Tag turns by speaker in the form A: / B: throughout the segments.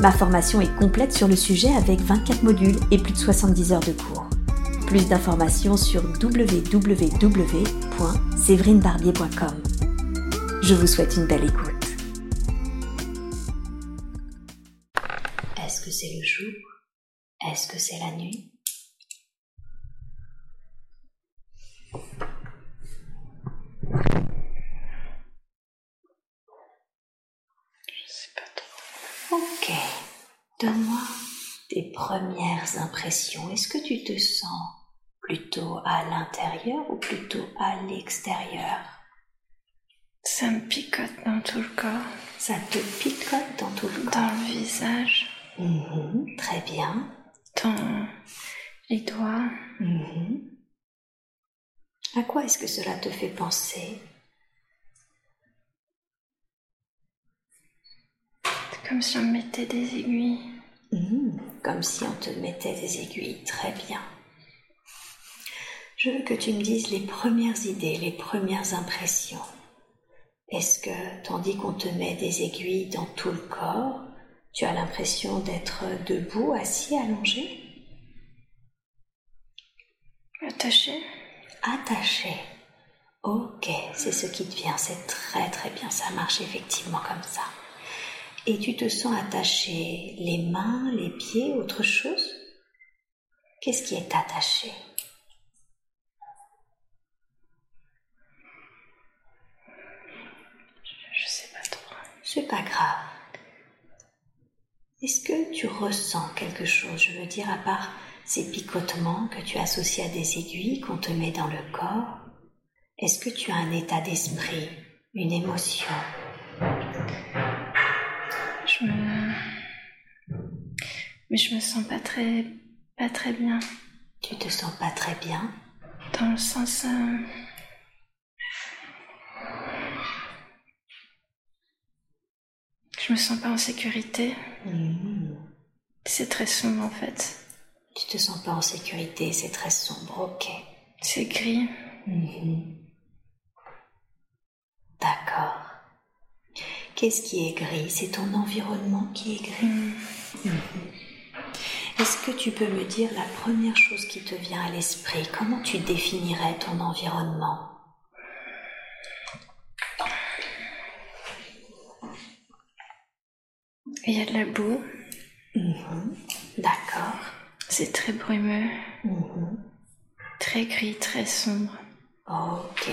A: Ma formation est complète sur le sujet avec 24 modules et plus de 70 heures de cours. Plus d'informations sur www.séverinebarbier.com. Je vous souhaite une belle écoute. Donne-moi tes premières impressions. Est-ce que tu te sens plutôt à l'intérieur ou plutôt à l'extérieur?
B: Ça me picote dans tout le corps.
A: Ça te picote dans tout le corps
B: Dans le visage.
A: Mhm, Très bien.
B: Dans les doigts.
A: Mhm. À quoi est-ce que cela te fait penser?
B: Comme si on me mettait des aiguilles.
A: Mhm, Comme si on te mettait des aiguilles. Très bien. Je veux que tu me dises les premières idées, les premières impressions. Est-ce que, tandis qu'on te met des aiguilles dans tout le corps, tu as l'impression d'être debout, assis, allongé?
B: Attaché.
A: Attaché. Ok, c'est ce qui te vient, c'est très très bien, ça marche effectivement comme ça. Et tu te sens attaché les mains, les pieds, autre chose? Qu'est-ce qui est attaché?
B: Je sais pas trop.
A: C'est pas grave. Est-ce que tu ressens quelque chose, je veux dire, à part ces picotements que tu associes à des aiguilles qu'on te met dans le corps Est-ce que tu as un état d'esprit, une émotion?
B: Mais je me sens pas très. pas très bien.
A: Tu te sens pas très bien?
B: Dans le sens. euh, Je me sens pas en sécurité.
A: Mhm.
B: C'est très sombre en fait.
A: Tu te sens pas en sécurité, c'est très sombre, ok.
B: C'est gris.
A: Mhm. D'accord. Qu'est-ce qui est gris? C'est ton environnement qui est gris
B: Hmm.
A: Est-ce que tu peux me dire la première chose qui te vient à l'esprit? Comment tu définirais ton environnement?
B: Il y a de la boue.
A: Mhm. D'accord.
B: C'est très brumeux.
A: Mhm.
B: Très gris, très sombre.
A: Ok.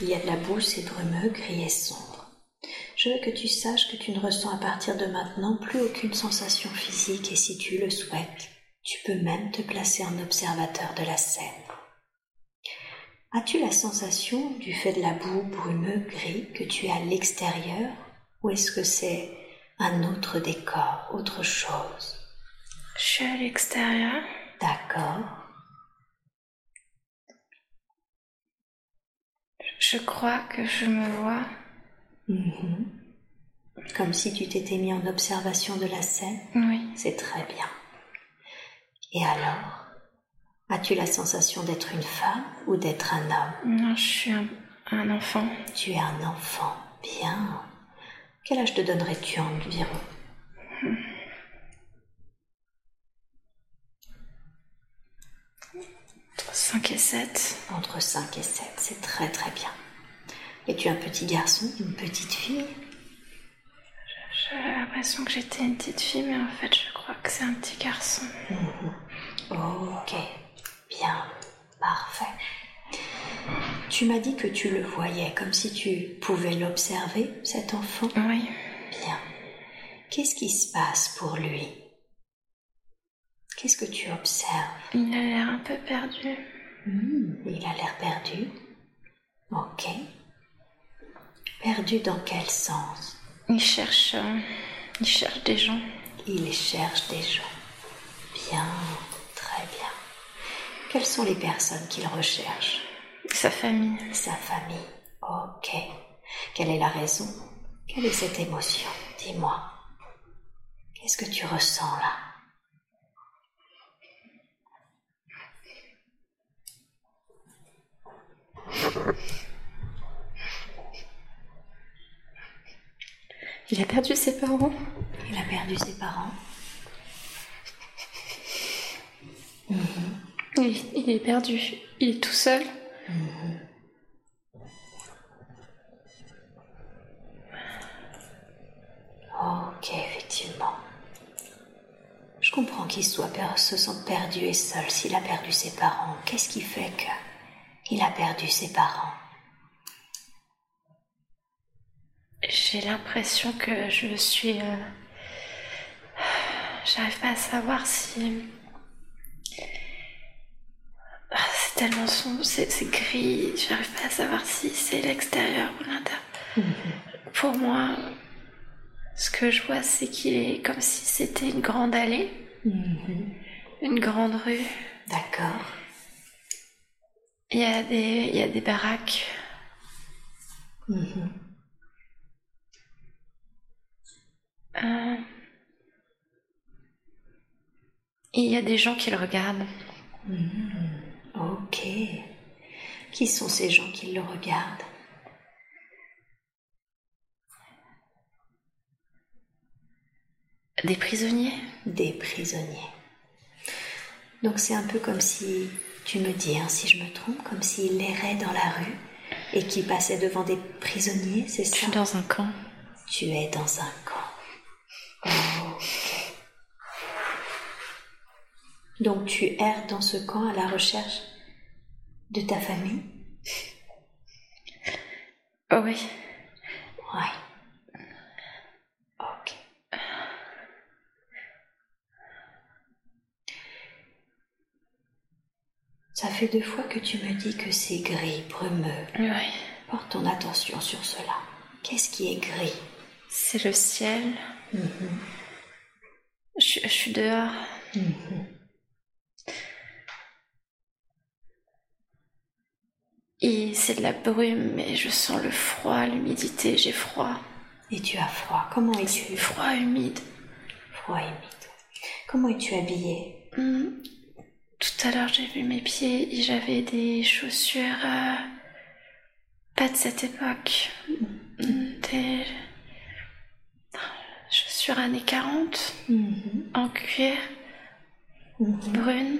A: Il y a de la boue, c'est brumeux, gris et sombre. Je veux que tu saches que tu ne ressens à partir de maintenant plus aucune sensation physique et si tu le souhaites, tu peux même te placer en observateur de la scène. As-tu la sensation du fait de la boue brumeux gris que tu es à l'extérieur ou est-ce que c'est un autre décor, autre chose?
B: Je suis à l'extérieur.
A: D'accord.
B: Je crois que je me vois.
A: Mhm. Comme si tu t'étais mis en observation de la scène.
B: Oui.
A: C'est très bien. Et alors As-tu la sensation d'être une femme ou d'être un homme?
B: Non, je suis un, un enfant.
A: Tu es un enfant. Bien. Quel âge te donnerais-tu environ?
B: 5 et 7.
A: Entre 5 et 7. C'est très très bien. Es-tu un petit garçon, une petite fille?
B: J'ai l'impression que j'étais une petite fille, mais en fait, je crois que c'est un petit garçon.
A: Ok. Bien. Parfait. Tu m'as dit que tu le voyais comme si tu pouvais l'observer, cet enfant?
B: Oui.
A: Bien. Qu'est-ce qui se passe pour lui? Qu'est-ce que tu observes?
B: Il a l'air un peu perdu.
A: Hmm, Il a l'air perdu. Ok. Perdu dans quel sens?
B: Il cherche. euh, il cherche des gens.
A: Il cherche des gens. Bien. Quelles sont les personnes qu'il recherche?
B: Sa famille.
A: Sa famille. Ok. Quelle est la raison? Quelle est cette émotion? Dis-moi. Qu'est-ce que tu ressens là?
B: Il a perdu ses parents.
A: Il a perdu ses parents.
B: Il, est perdu. Il est tout seul.
A: Ok, effectivement. Je comprends qu'il soit se sente perdu et seul s'il a perdu ses parents. Qu'est-ce qui fait qu'il a perdu ses parents?
B: J'ai l'impression que je suis. Euh, j'arrive pas à savoir si. Ah, c'est tellement sombre, c'est gris. J'arrive pas à savoir si c'est l'extérieur ou l'intérieur. Pour moi, ce que je vois, c'est qu'il est comme si c'était une grande allée, mhm. une grande rue.
A: D'accord.
B: Il y a des, il y a des baraques.
A: Mhm.
B: Euh, il y a des gens qui le regardent.
A: Mhm. Ok. Qui sont ces gens qui le regardent?
B: Des prisonniers?
A: Des prisonniers. Donc c'est un peu comme si, tu me dis, hein, si je me trompe, comme s'il errait dans la rue et qui passait devant des prisonniers, c'est ça?
B: Je suis dans un camp.
A: Tu es dans un camp. Donc tu erres dans ce camp à la recherche de ta famille?
B: Oh Oui.
A: Oui. Ok. Ça fait deux fois que tu me dis que c'est gris, brumeux.
B: Oui.
A: Porte ton attention sur cela. Qu'est-ce qui est gris?
B: C'est le ciel.
A: Mhm.
B: je, suis dehors.
A: Mhm.
B: Et c'est de la brume, mais je sens le froid, l'humidité, j'ai froid.
A: Et tu as froid. Comment es-tu?
B: Froid humide.
A: Froid humide. Comment es-tu habillée?
B: Hmm. Tout à l'heure, j'ai vu mes pieds et j'avais des chaussures euh, pas de cette époque. Hmm, des chaussures années 40
A: mhm.
B: en cuir,
A: mhm.
B: brune.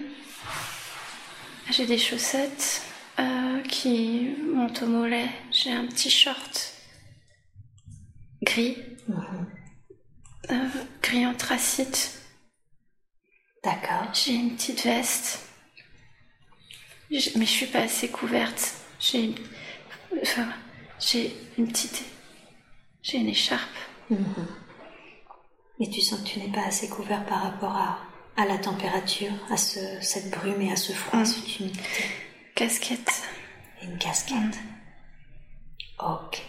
B: J'ai des chaussettes euh, qui montent au mollet. J'ai un petit short gris,
A: Mhm.
B: euh, gris anthracite.
A: D'accord.
B: J'ai une petite veste. Mais je suis pas assez couverte. J'ai une... enfin, j'ai une petite. J'ai une écharpe.
A: Mais tu sens que tu n'es pas assez couvert par rapport à, à la température, à ce, cette brume et à ce froid, à
B: Mm.
A: cette humidité.
B: Casquette.
A: Et une casquette. Ok.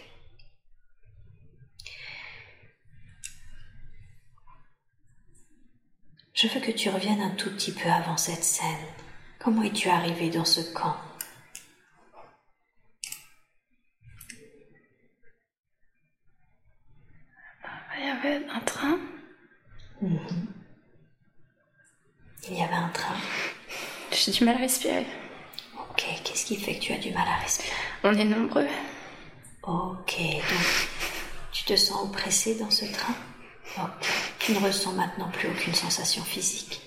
A: Je veux que tu reviennes un tout petit peu avant cette scène. Comment es-tu arrivé dans ce camp?
B: Il y avait un train.
A: Mhm. Il y avait un train.
B: J'ai du mal à respirer.
A: Ok, qu'est-ce qui fait que tu as du mal à respirer?
B: On est nombreux.
A: Ok, donc tu te sens oppressé dans ce train? Ok, tu ne ressens maintenant plus aucune sensation physique.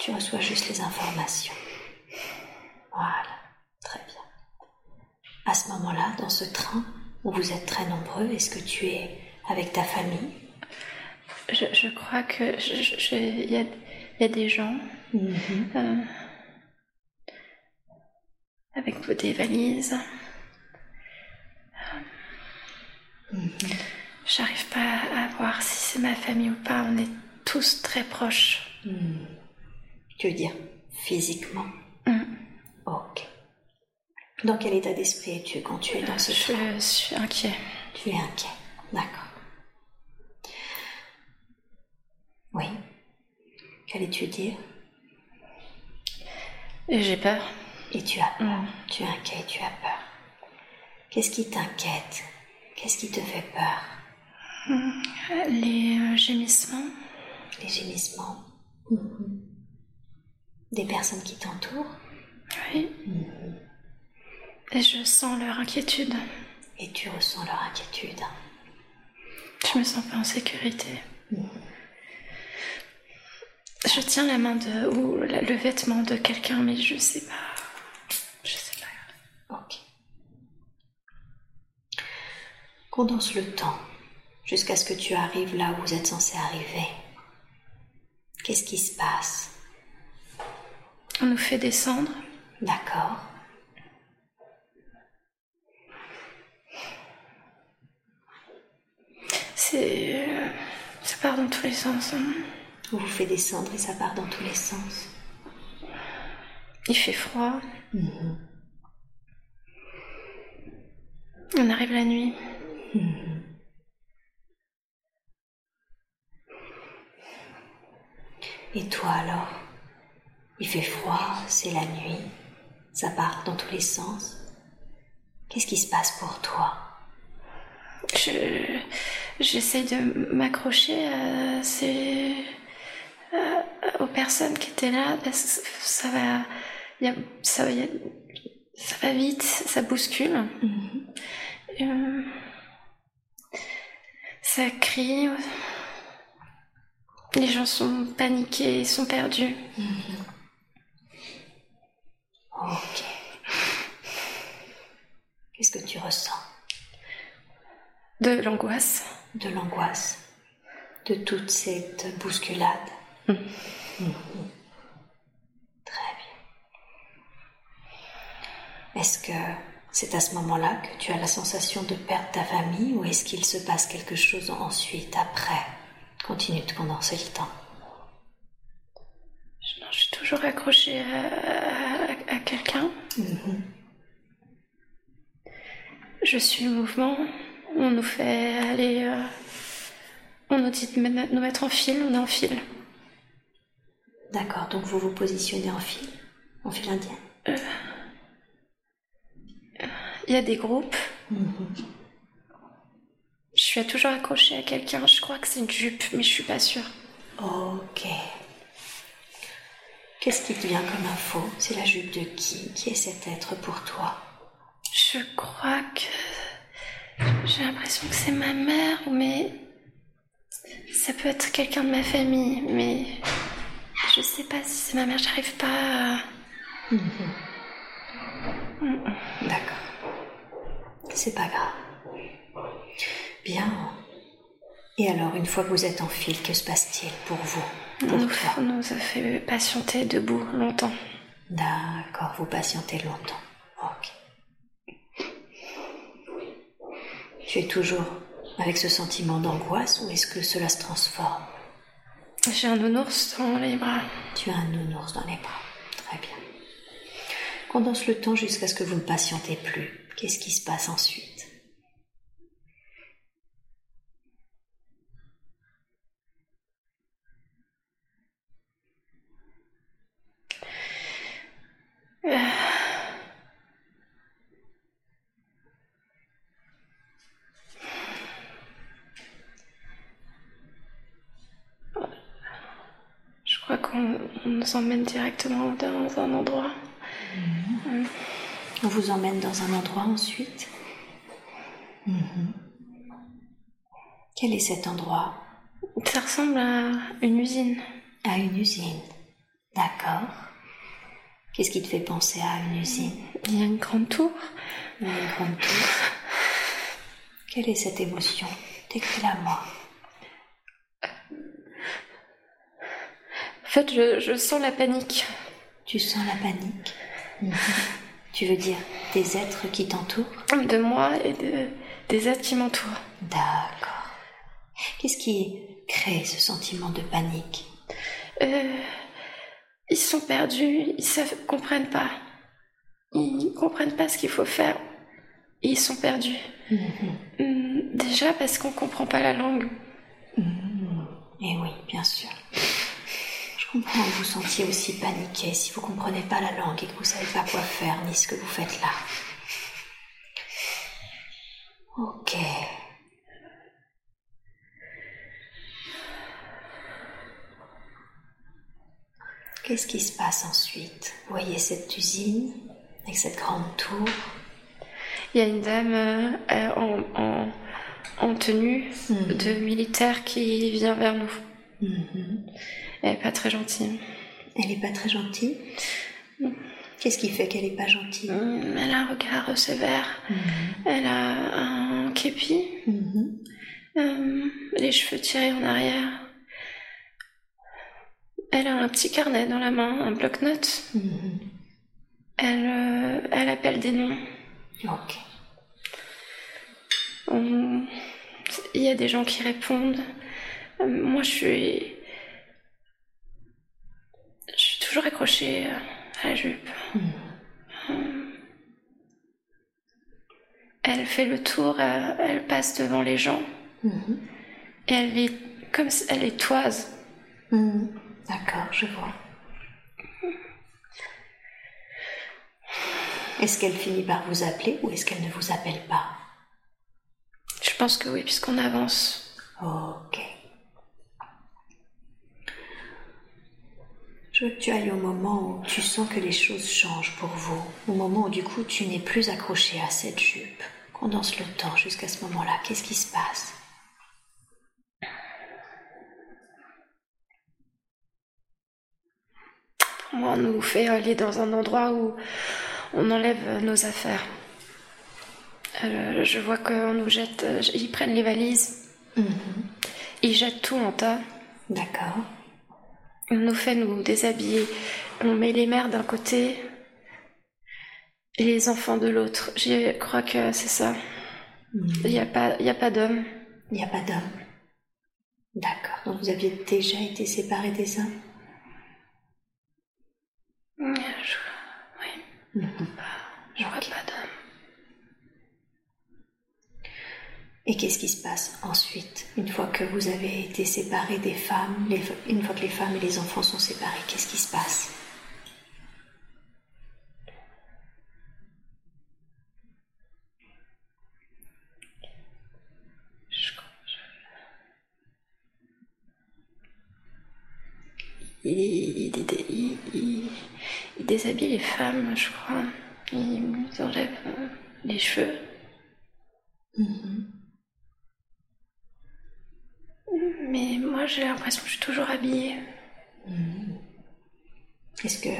A: Tu reçois juste les informations. Voilà, très bien. À ce moment-là, dans ce train où vous êtes très nombreux, est-ce que tu es avec ta famille?
B: Je, je crois que il y, a, il y a des gens euh, avec des valises. J'arrive pas à voir si c'est ma famille ou pas. On est tous très proches.
A: Tu veux dire physiquement
B: Mm.
A: Ok. Dans quel état d'esprit es-tu quand tu es dans ce train?
B: Je suis inquiet.
A: Tu es inquiet. D'accord. Oui. Qu'allais-tu dire?
B: J'ai peur.
A: Et tu as peur. Tu es inquiet, tu as peur. Qu'est-ce qui t'inquiète? Qu'est-ce qui te fait peur?
B: Les euh, gémissements.
A: Les gémissements. Mhm. Des personnes qui t'entourent?
B: Oui. Et je sens leur inquiétude.
A: Et tu ressens leur inquiétude?
B: Je me sens pas en sécurité. Je tiens la main de ou la- le vêtement de quelqu'un, mais je sais pas. Je sais pas.
A: Ok. Condense le temps jusqu'à ce que tu arrives là où vous êtes censé arriver. Qu'est-ce qui se passe?
B: On nous fait descendre.
A: D'accord.
B: C'est. euh, Ça part dans tous les sens. hein.
A: On vous fait descendre et ça part dans tous les sens.
B: Il fait froid. On arrive la nuit.
A: Et toi alors? Il fait froid, c'est la nuit, ça part dans tous les sens. Qu'est-ce qui se passe pour toi?
B: Je. J'essaye de m'accrocher à ces. Aux personnes qui étaient là parce que ça va. il y a- ça, va- il y a- ça va vite, ça bouscule. Euh, ça crie. Les gens sont paniqués, sont perdus.
A: Ok. Qu'est-ce que tu ressens?
B: De l'angoisse.
A: De l'angoisse, de toute cette bousculade. Très bien. Est-ce que c'est à ce moment-là que tu as la sensation de perdre ta famille ou est-ce qu'il se passe quelque chose ensuite, après? Continue de condenser le temps.
B: Je, non, je suis toujours accrochée à, à- à quelqu'un. Je suis mouvement. On nous fait aller. euh, on nous dit de nous mettre en file, on est en file.
A: D'accord, donc vous vous positionnez en file, en file indienne.
B: Il y a des groupes. Je suis toujours accrochée à quelqu'un. Je crois que c'est une jupe, mais je suis pas sûre.
A: Ok. Qu'est-ce qui te vient comme info? C'est la jupe de qui? Qui est cet être pour toi?
B: Je crois que. J'ai l'impression que c'est ma mère, mais. Ça peut être quelqu'un de ma famille, mais. Je sais pas si c'est ma mère, j'arrive pas à.
A: D'accord. C'est pas grave. Bien. Et alors, une fois que vous êtes en file, que se passe-t-il pour vous? Pour
B: nous, nous a fait patienter debout longtemps.
A: D'accord, vous patientez longtemps. Ok. Tu es toujours avec ce sentiment d'angoisse ou est-ce que cela se transforme?
B: J'ai un nounours dans les bras.
A: Tu as un nounours dans les bras. Très bien. Condense le temps jusqu'à ce que vous ne patientez plus. Qu'est-ce qui se passe ensuite?
B: Qu'on on nous emmène directement dans un endroit.
A: On vous emmène dans un endroit ensuite Mhm. Quel est cet endroit?
B: Ça ressemble à une usine.
A: À une usine. D'accord. Qu'est-ce qui te fait penser à une usine?
B: Il y a une grande tour.
A: Il y a une grande tour. Quelle est cette émotion? Décris-la moi.
B: En fait, je, je sens la panique.
A: Tu sens la panique Mhm. Tu veux dire des êtres qui t'entourent
B: De moi et de, des êtres qui m'entourent.
A: D'accord. Qu'est-ce qui crée ce sentiment de panique
B: Euh, ils sont perdus, ils ne comprennent pas. Ils comprennent pas ce qu'il faut faire. Et ils sont perdus. Hum, Déjà parce qu'on comprend pas la langue.
A: Eh oui, bien sûr. Comprends que vous sentiez aussi paniqué si vous comprenez pas la langue et que vous savez pas quoi faire ni ce que vous faites là. Ok. Qu'est-ce qui se passe ensuite? Vous voyez cette usine avec cette grande tour?
B: Il y a une dame euh, en, en, tenue mhm. de militaire qui vient vers nous. Mhm. Elle est pas très gentille.
A: Elle est pas très gentille Qu'est-ce qui fait qu'elle est pas gentille
B: mm, Elle a un regard sévère. Mhm. Elle a un képi. Euh, les cheveux tirés en arrière. Elle a un petit carnet dans la main, un bloc-notes. Mhm. Elle, euh, elle appelle des noms.
A: Ok.
B: Il y a des gens qui répondent. Euh, moi, je suis. Toujours accrochée à la jupe. Mhm. Elle fait le tour, elle, passe devant les gens. Mhm. Et elle est comme si elle est toise.
A: D'accord, je vois. Est-ce qu'elle finit par vous appeler ou est-ce qu'elle ne vous appelle pas?
B: Je pense que oui, puisqu'on avance.
A: Ok. Je veux que tu ailles au moment où tu sens que les choses changent pour vous, au moment où du coup tu n'es plus accroché à cette jupe. Qu'on danse le temps jusqu'à ce moment-là. Qu'est-ce qui se passe?
B: On nous fait aller dans un endroit où on enlève nos affaires. Euh, je vois qu'on nous jette, euh, ils prennent les valises, mhm. ils jettent tout en tas.
A: D'accord.
B: On nous fait nous déshabiller, on met les mères d'un côté et les enfants de l'autre. Je crois que c'est ça. Mhm. Il n'y a pas, il a pas d'homme.
A: Il n'y a pas d'homme. D'accord. Donc vous aviez déjà été séparés des hommes?
B: Je... Oui. Je vois pas d'homme.
A: Et qu'est-ce qui se passe ensuite, une fois que vous avez été séparés des femmes, une fois que les femmes et les enfants sont séparés, qu'est-ce qui se passe?
B: Il, il, déshabille les femmes, je crois. Il enlève euh, les cheveux. Mm-hmm. Moi, j'ai l'impression que je suis toujours habillée.
A: Mm-hmm. Est-ce que...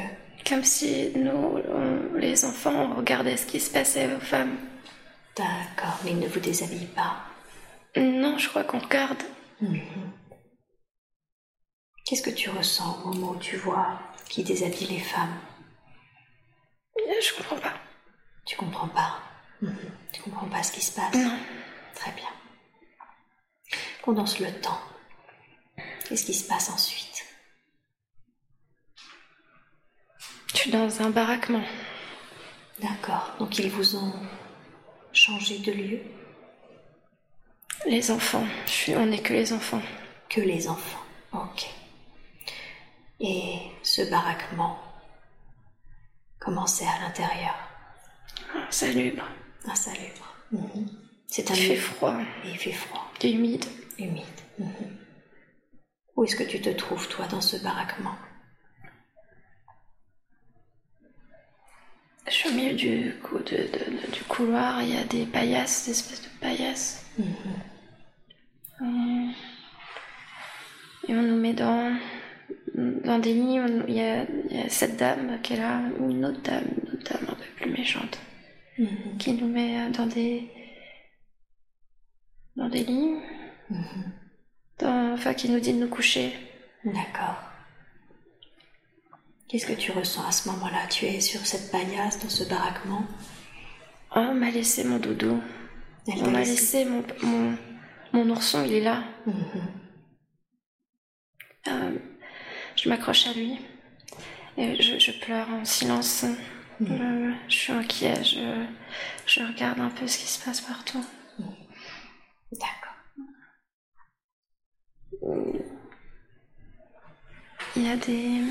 B: Comme si nous, les enfants, on regardait ce qui se passait aux femmes.
A: D'accord, mais ils ne vous déshabillent pas.
B: Non, je crois qu'on regarde. Mm-hmm.
A: Qu'est-ce que tu ressens au moment où tu vois qui déshabille les femmes?
B: Je comprends pas.
A: Tu comprends pas? Mhm. Tu comprends pas ce qui se passe?
B: Non.
A: Très bien. Condense le temps. Qu'est-ce qui se passe ensuite?
B: Je suis dans un baraquement.
A: D'accord. Donc ils vous ont changé de lieu?
B: Les enfants. Je suis... On n'est que les enfants.
A: Que les enfants. Ok. Et ce baraquement, comment c'est à l'intérieur?
B: Insalubre.
A: Insalubre. Mhm.
B: C'est un Il fait froid.
A: il fait froid.
B: Et humide.
A: Humide. Mhm. Où est-ce que tu te trouves, toi, dans ce baraquement?
B: Je suis au milieu du, du couloir, il y a des paillasses, des espèces de paillasses. Mhm. Et on nous met dans dans des lits, il y, a, cette dame qui est là, ou une autre dame, une autre dame un peu plus méchante, mhm. qui nous met dans des, dans des lits, mhm. Enfin qui nous dit de nous coucher.
A: D'accord. Qu'est-ce que tu ressens à ce moment-là? Tu es sur cette paillasse, dans ce baraquement?
B: Oh, On m'a laissé mon doudou. on m'a laissé, mon, mon, ourson, il est là. Mhm. Euh, je m'accroche à lui et je, pleure en silence. Je, suis inquiet, je, je, regarde un peu ce qui se passe partout.
A: D'accord.
B: Il y a des.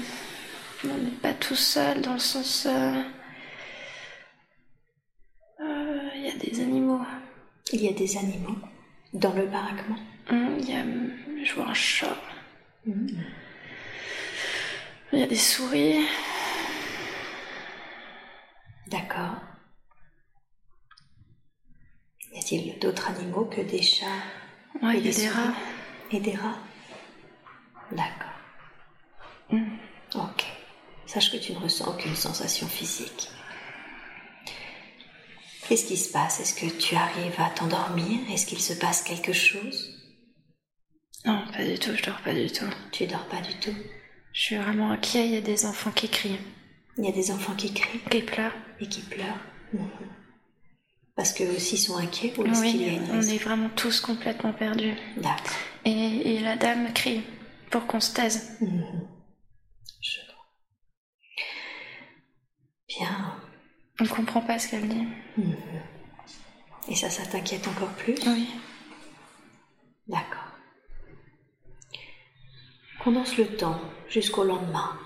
B: On n'est pas tout seul dans le sens. euh, euh, Il y a des animaux.
A: Il y a des animaux dans le baraquement.
B: Hum, Il y a. Je vois un chat.
A: Mhm.
B: Il y a des souris.
A: D'accord. Y a-t-il d'autres animaux que des chats
B: Ouais,
A: et
B: il y a des rats.
A: Et des rats D'accord.
B: Mm.
A: Ok. Sache que tu ne ressens aucune sensation physique. Qu'est-ce qui se passe? Est-ce que tu arrives à t'endormir? Est-ce qu'il se passe quelque chose?
B: Non, pas du tout, je dors pas du tout.
A: Tu dors pas du tout?
B: Je suis vraiment inquiet, il y a des enfants qui crient,
A: Il y a des enfants qui crient?
B: Qui pleurent.
A: et qui pleurent? Mhm. Parce qu'eux aussi sont inquiets ou est-ce qu'il y a une
B: on est vraiment tous complètement perdus.
A: D'accord.
B: Et, et la dame crie pour qu'on se taise.
A: Mhm. Je. Bien.
B: On comprend pas ce qu'elle dit.
A: Mhm. Et ça, ça t'inquiète encore plus
B: Oui.
A: D'accord. Condense le temps jusqu'au lendemain.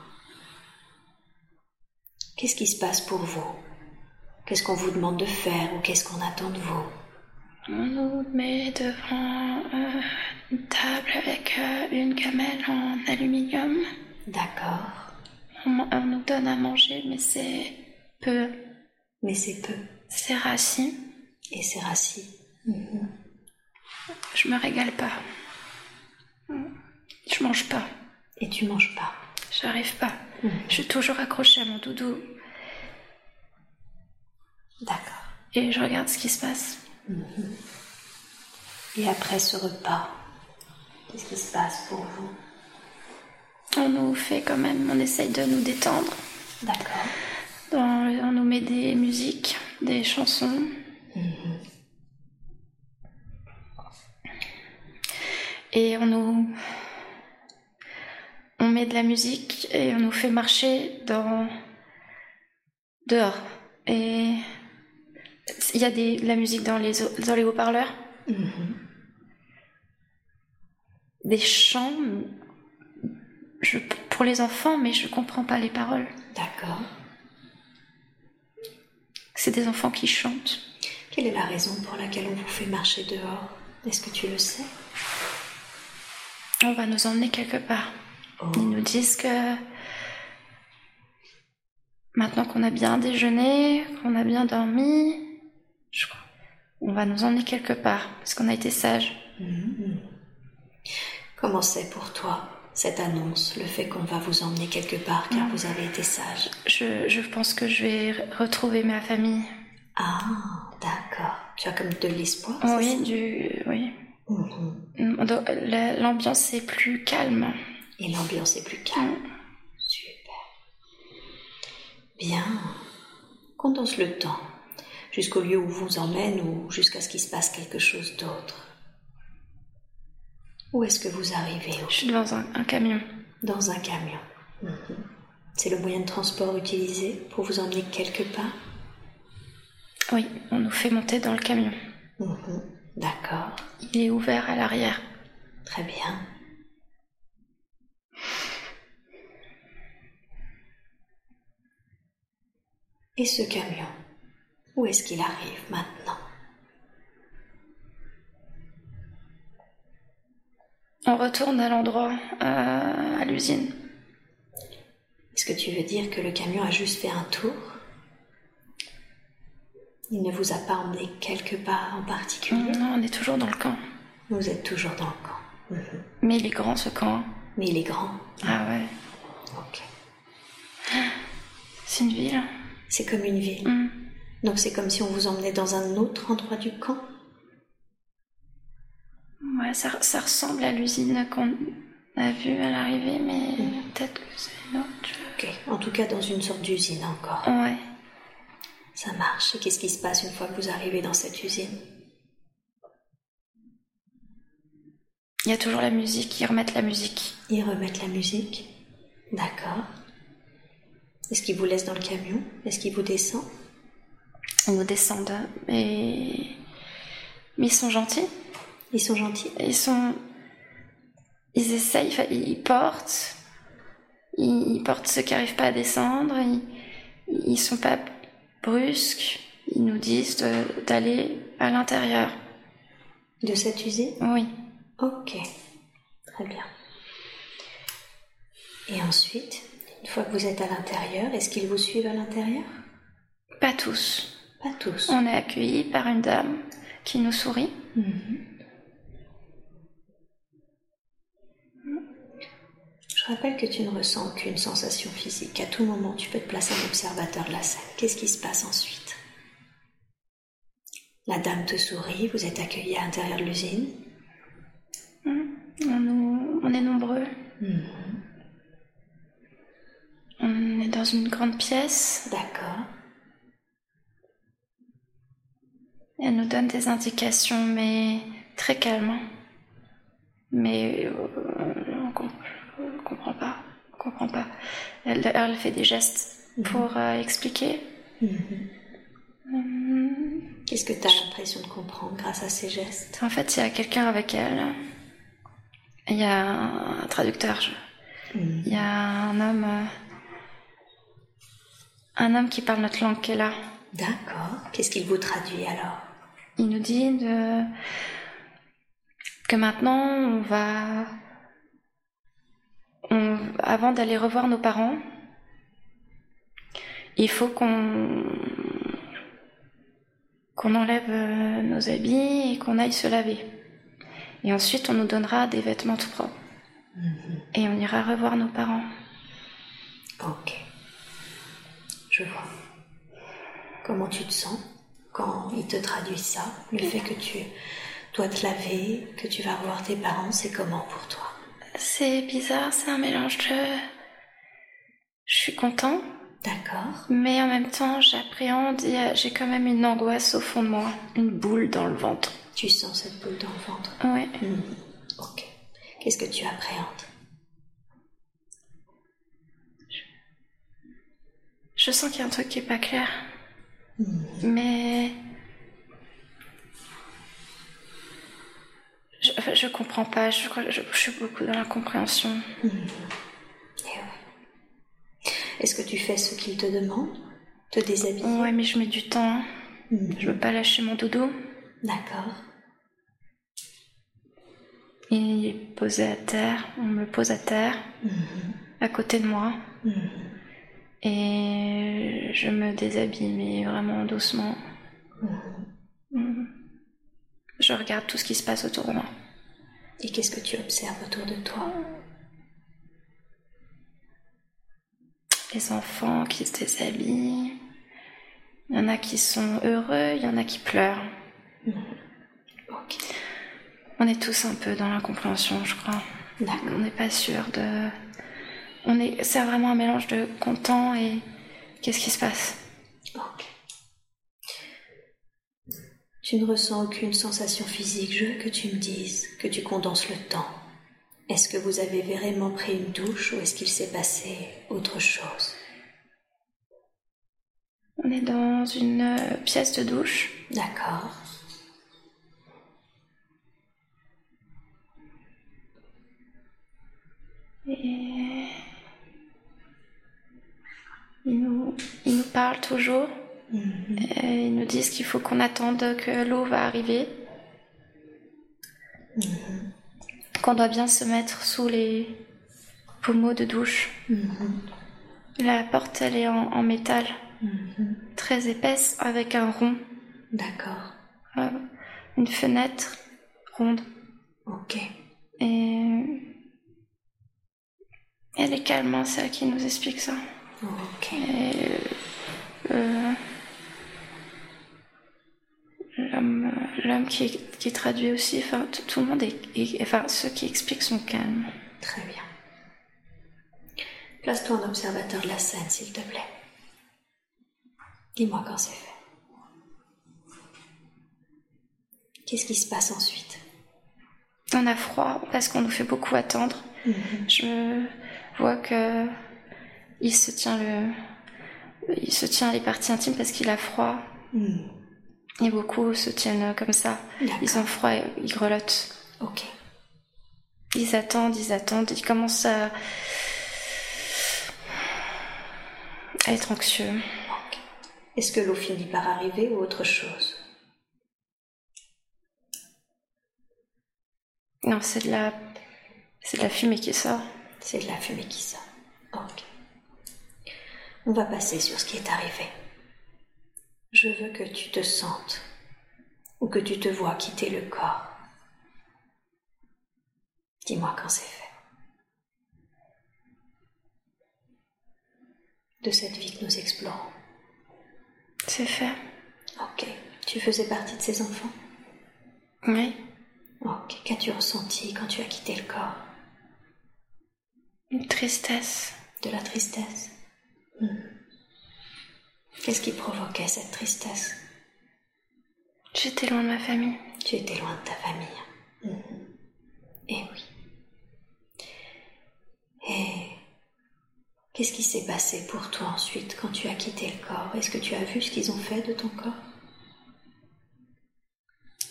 A: Qu'est-ce qui se passe pour vous? Qu'est-ce qu'on vous demande de faire ou qu'est-ce qu'on attend de vous?
B: On nous met devant euh, une table avec euh, une gamelle en aluminium.
A: D'accord.
B: On, nous donne à manger, mais c'est peu.
A: Mais c'est peu.
B: C'est rassis.
A: Et c'est rassis. Mhm.
B: Je me régale pas. Je mange pas.
A: Et tu manges pas.
B: J'arrive pas.
A: Mhm.
B: Je suis toujours accrochée à mon doudou
A: D'accord.
B: et je regarde ce qui se passe.
A: Et après ce repas, qu'est-ce qui se passe pour vous?
B: On nous fait quand même, on essaye de nous détendre.
A: D'accord.
B: On nous met des musiques, des chansons. Et on nous. On met de la musique et on nous fait marcher dans. dehors. Et. Il y a des, de la musique dans les, au- dans les haut-parleurs?
A: Mhm.
B: Des chants. Je, pour les enfants, mais je comprends pas les paroles.
A: D'accord.
B: C'est des enfants qui chantent.
A: Quelle est la raison pour laquelle on vous fait marcher dehors? Est-ce que tu le sais?
B: On va nous emmener quelque part.
A: Oh.
B: Ils nous disent que maintenant qu'on a bien déjeuné, qu'on a bien dormi, je crois, on va nous emmener quelque part parce qu'on a été sages.
A: Mhm. Comment c'est pour toi cette annonce, le fait qu'on va vous emmener quelque part car vous avez été sage
B: Je, je pense que je vais re- retrouver ma famille.
A: Ah, d'accord. Tu as comme de l'espoir
B: Oui,
A: ça
B: du, oui. La- L'ambiance est plus calme.
A: Et l'ambiance est plus calme. Super. Bien. Condense le temps jusqu'au lieu où vous emmène ou jusqu'à ce qu'il se passe quelque chose d'autre. Où est-ce que vous arrivez
B: Je suis dans un, un camion.
A: Dans un camion. Mhm. C'est le moyen de transport utilisé pour vous emmener quelque part?
B: Oui, on nous fait monter dans le camion.
A: Mhm. D'accord.
B: Il est ouvert à l'arrière.
A: Très bien. Et ce camion, où est-ce qu'il arrive maintenant?
B: On retourne à l'endroit, euh, à l'usine.
A: Est-ce que tu veux dire que le camion a juste fait un tour? Il ne vous a pas emmené quelque part en particulier?
B: Non, on est toujours dans le camp.
A: Vous êtes toujours dans le camp. Mhm.
B: Mais il est grand ce camp.
A: Mais il est grand.
B: Ah ouais.
A: Ok.
B: C'est une ville.
A: C'est comme une ville.
B: Hmm.
A: Donc c'est comme si on vous emmenait dans un autre endroit du camp
B: Ouais, ça, ça ressemble à l'usine qu'on a vue à l'arrivée, mais peut-être que c'est une autre.
A: Ok. En tout cas dans une sorte d'usine encore.
B: Ouais.
A: Ça marche. Et qu'est-ce qui se passe une fois que vous arrivez dans cette usine?
B: Il y a toujours la musique, ils remettent la musique.
A: Ils remettent la musique. D'accord. Est-ce qu'ils vous laissent dans le camion? Est-ce qu'ils vous descendent?
B: Ils nous descendent. Et... Mais ils sont gentils.
A: Ils sont gentils
B: Ils sont. Ils essayent, ils portent. Ils, portent ceux qui n'arrivent pas à descendre. Ils, ils sont pas brusques. Ils nous disent d'aller à l'intérieur.
A: De cette usine
B: Oui.
A: Ok. Très bien. Et ensuite, une fois que vous êtes à l'intérieur, est-ce qu'ils vous suivent à l'intérieur?
B: Pas tous.
A: Pas tous.
B: On est accueillis par une dame qui nous sourit.
A: Mhm. Je rappelle que tu ne ressens aucune sensation physique. À tout moment, tu peux te placer en observateur de la scène. Qu'est-ce qui se passe ensuite? La dame te sourit, vous êtes accueillis à l'intérieur de l'usine.
B: Mhm. On, est nombreux.
A: Mhm.
B: On est dans une grande pièce.
A: D'accord.
B: Elle nous donne des indications, mais très calme. Mais euh, on ne comprend pas. On comprend pas. Elle, elle fait des gestes
A: Mhm.
B: pour euh, expliquer.
A: Mhm.
B: Hum,
A: Qu'est-ce que tu as l'impression de comprendre grâce à ces gestes?
B: En fait, il y a quelqu'un avec elle. Il y a un traducteur.
A: Mhm.
B: Il y a un homme. euh, Un homme qui parle notre langue qui est là.
A: D'accord. Qu'est-ce qu'il vous traduit alors?
B: Il nous dit de... que maintenant on va, on- avant d'aller revoir nos parents, il faut qu'on qu'on enlève euh, nos habits et qu'on aille se laver. Et ensuite on nous donnera des vêtements tout propres. Et on ira revoir nos parents.
A: Ok. Je vois. Comment tu te sens? Quand il te traduit ça Le fait que tu dois te laver, que tu vas revoir tes parents, c'est comment pour toi?
B: C'est bizarre, c'est un mélange de... Je suis content,
A: D'accord.
B: Mais en même temps, j'appréhende, j'ai quand même une angoisse au fond de moi, une boule dans le ventre.
A: Tu sens cette boule dans le ventre?
B: Ouais.
A: Mhm. Ok. Qu'est-ce que tu appréhendes?
B: Je sens qu'il y a un truc qui est pas clair. Mais. Je, je comprends pas, je je, je suis beaucoup dans l'incompréhension.
A: Ouais. Est-ce que tu fais ce qu'il te demande Te déshabiller?
B: Ouais, mais je mets du temps.
A: Mhm.
B: Je veux pas lâcher mon doudou.
A: D'accord.
B: Il est posé à terre, on me pose à terre,
A: Mhm.
B: à côté de moi.
A: Mhm.
B: Et je me déshabille, mais vraiment doucement. Mhm. Je regarde tout ce qui se passe autour de moi.
A: Et qu'est-ce que tu observes autour de toi?
B: Les enfants qui se déshabillent. Il y en a qui sont heureux, il y en a qui pleurent.
A: Ok.
B: On est tous un peu dans l'incompréhension, je crois. On n'est pas sûr de. On est. C'est vraiment un mélange de content et qu'est-ce qui se passe?
A: Ok. Tu ne ressens aucune sensation physique. Je veux que tu me dises, que tu condenses le temps. Est-ce que vous avez vraiment pris une douche ou est-ce qu'il s'est passé autre chose?
B: On est dans une euh, pièce de douche.
A: D'accord.
B: Et. Ils nous, ils nous parlent toujours.
A: Mhm.
B: Et ils nous disent qu'il faut qu'on attende que l'eau va arriver. Qu'on doit bien se mettre sous les pommeaux de douche.
A: Mhm.
B: La porte, elle est en, en métal,
A: Mhm.
B: très épaisse, avec un rond,
A: D'accord.
B: euh, une fenêtre ronde.
A: Ok.
B: Et elle est calme, hein, celle qui nous explique ça.
A: Ok.
B: Et euh, l'homme, qui, qui traduit aussi, enfin tout, le monde est, est- enfin ceux qui expliquent sont calmes.
A: Très bien. Place-toi en observateur de la scène, s'il te plaît. Dis-moi quand c'est fait. Qu'est-ce qui se passe ensuite?
B: On a froid parce qu'on nous fait beaucoup attendre. Je vois que il se tient le, il se tient les parties intimes parce qu'il a froid.
A: Mhm.
B: Et beaucoup se tiennent comme ça. Ils ont froid, et ils grelottent.
A: Ok.
B: Ils attendent, ils attendent, ils commencent à. Être anxieux.
A: Est-ce que l'eau finit par arriver ou autre chose?
B: Non, c'est de la. C'est de la fumée qui sort.
A: C'est de la fumée qui sort. Ok. On va passer sur ce qui est arrivé. Je veux que tu te sentes ou que tu te vois quitter le corps. Dis-moi quand c'est fait. De cette vie que nous explorons.
B: C'est fait.
A: Ok. Tu faisais partie de ces enfants?
B: Oui.
A: Ok. Qu'as-tu ressenti quand tu as quitté le corps?
B: Une tristesse.
A: De la tristesse? Qu'est-ce qui provoquait cette tristesse?
B: J'étais loin de ma famille.
A: Tu étais loin de ta famille. Hmm. Eh oui. Et qu'est-ce qui s'est passé pour toi ensuite quand tu as quitté le corps? Est-ce que tu as vu ce qu'ils ont fait de ton corps?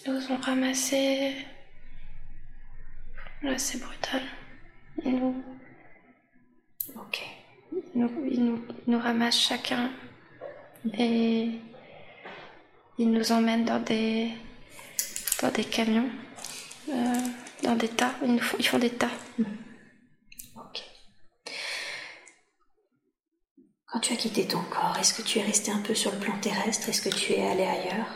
B: Ils nous ont ramassé. Là, c'est brutal. Nous.
A: Ok.
B: Nous, ils nous, nous ramassent chacun et ils nous emmènent dans des dans des camions, euh, dans des tas. Ils, font, des tas.
A: Quand tu as quitté ton corps, est-ce que tu es resté un peu sur le plan terrestre? Est-ce que tu es allé ailleurs?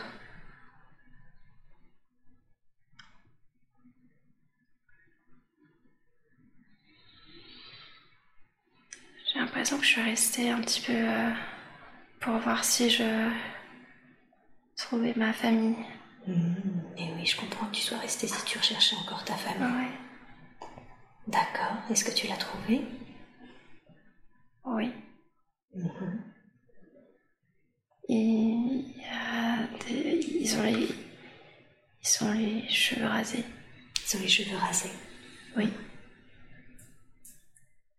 B: Que je suis restée un petit peu euh, pour voir si je trouvais ma famille.
A: Hmm, Et oui, je comprends que tu sois resté si tu recherchais encore ta famille.
B: Ouais.
A: D'accord. Est-ce que tu l'as trouvée?
B: Oui.
A: Mhm.
B: Et il y a des- ils ont les ils ont les cheveux rasés.
A: Ils ont les cheveux rasés.
B: Oui.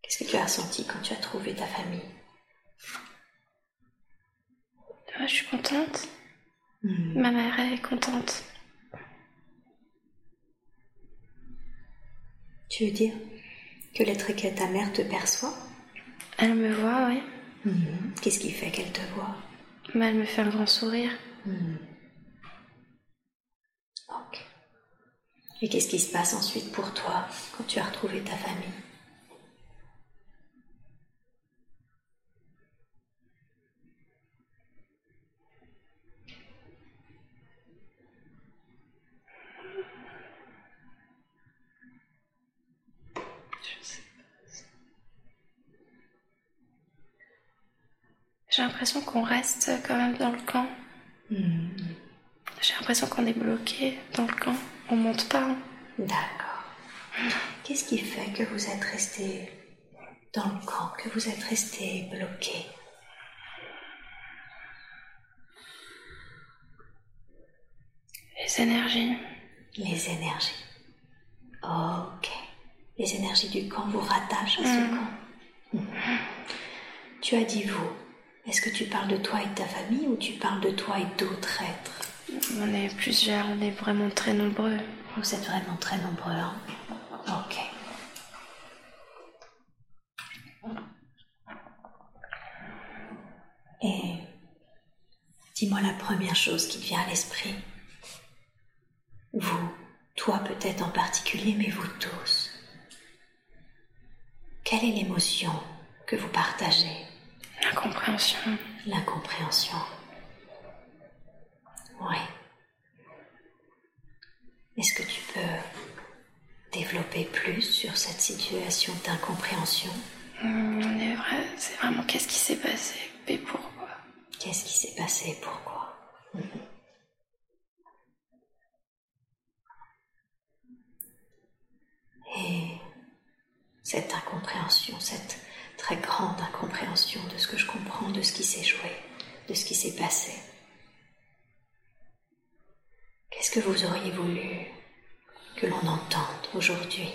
A: Qu'est-ce que tu as ressenti quand tu as trouvé ta famille?
B: Ah, je suis contente.
A: Hmm.
B: Ma mère est contente.
A: Tu veux dire que l'être que ta mère te perçoit?
B: Elle me voit, oui.
A: Mhm. Qu'est-ce qui fait qu'elle te voit?
B: Mais elle me fait un grand sourire.
A: Ok. Et qu'est-ce qui se passe ensuite pour toi quand tu as retrouvé ta famille?
B: J'ai l'impression qu'on reste quand même dans le camp.
A: Hmm.
B: J'ai l'impression qu'on est bloqué dans le camp. On monte pas. hein.
A: D'accord. Qu'est-ce qui fait que vous êtes resté dans le camp, que vous êtes resté bloqué?
B: Les énergies.
A: Les énergies. Ok. Les énergies du camp vous rattachent à ce camp. Mhm. Tu as dit vous. Est-ce que tu parles de toi et de ta famille ou tu parles de toi et d'autres êtres?
B: On est plusieurs, on est vraiment très nombreux.
A: Vous êtes vraiment très nombreux, hein Ok. Et dis-moi la première chose qui te vient à l'esprit. Vous, toi peut-être en particulier, mais vous tous. Quelle est l'émotion que vous partagez?
B: L'incompréhension.
A: L'incompréhension. Oui. Est-ce que tu peux développer plus sur cette situation d'incompréhension?
B: Hum, On est vrai, c'est vraiment qu'est-ce qui s'est passé? Et pourquoi?
A: Qu'est-ce qui s'est passé Pourquoi? Mhm. Et cette incompréhension, cette très grande incompréhension de ce que je comprends, de ce qui s'est joué, de ce qui s'est passé. Qu'est-ce que vous auriez voulu que l'on entende aujourd'hui?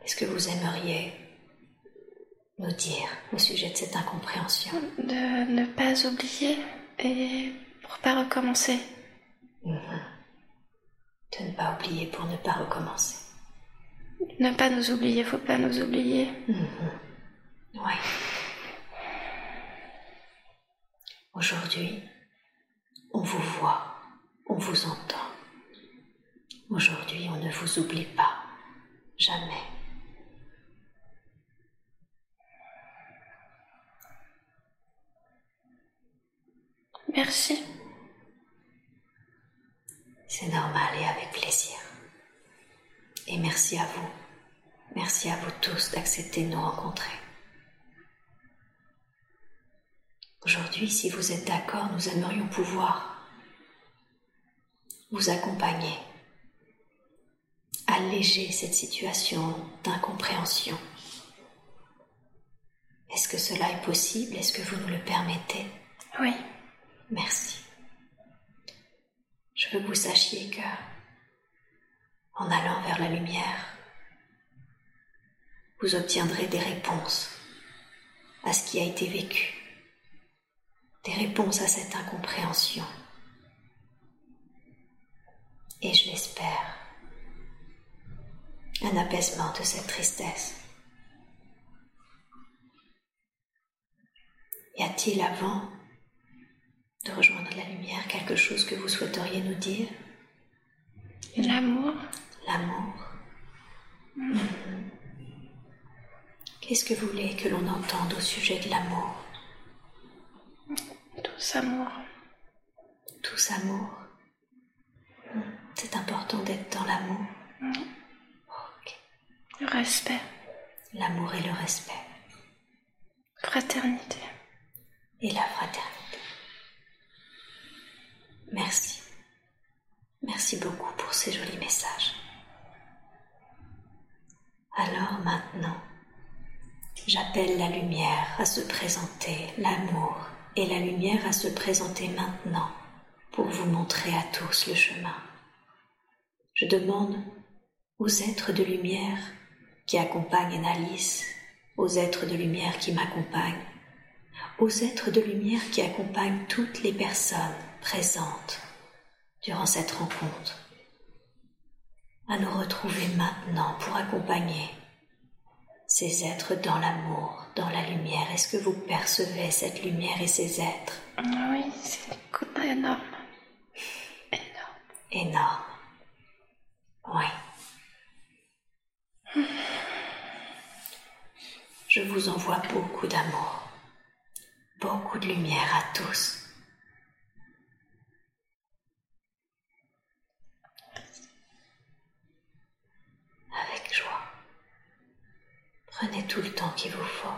A: Qu'est-ce que vous aimeriez nous dire au sujet de cette incompréhension?
B: De ne pas oublier et pour pas recommencer.
A: De ne pas oublier pour ne pas recommencer.
B: Ne pas nous oublier, faut pas nous oublier.
A: Oui. Aujourd'hui, on vous voit, on vous entend. Aujourd'hui, on ne vous oublie pas, jamais.
B: Merci.
A: C'est normal et avec plaisir. Et merci à vous. Merci à vous tous d'accepter de nous rencontrer. Aujourd'hui, si vous êtes d'accord, nous aimerions pouvoir vous accompagner, alléger cette situation d'incompréhension. Est-ce que cela est possible? Est-ce que vous nous le permettez?
B: Oui.
A: Merci. Je veux que vous sachiez que, en allant vers la lumière, vous obtiendrez des réponses à ce qui a été vécu, des réponses à cette incompréhension. Et je l'espère, un apaisement de cette tristesse. Y a-t-il avant de rejoindre la lumière, quelque chose que vous souhaiteriez nous dire?
B: L'amour.
A: L'amour. Qu'est-ce que vous voulez que l'on entende au sujet de l'amour?
B: Tous amour.
A: Tous amour. C'est important d'être dans l'amour.
B: Le respect.
A: L'amour et le respect.
B: Fraternité.
A: Et la fraternité. Merci. Merci beaucoup pour ces jolis messages. Alors maintenant, j'appelle la lumière à se présenter, l'amour et la lumière à se présenter maintenant pour vous montrer à tous le chemin. Je demande aux êtres de lumière qui accompagnent Annalise, aux êtres de lumière qui m'accompagnent, aux êtres de lumière qui accompagnent toutes les personnes présente durant cette rencontre, à nous retrouver maintenant pour accompagner ces êtres dans l'amour, dans la lumière. Est-ce que vous percevez cette lumière et ces êtres?
B: Oui, c'est énorme.
A: Énorme. Énorme. Oui. Je vous envoie beaucoup d'amour, beaucoup de lumière à tous. Prenez tout le temps qu'il vous faut.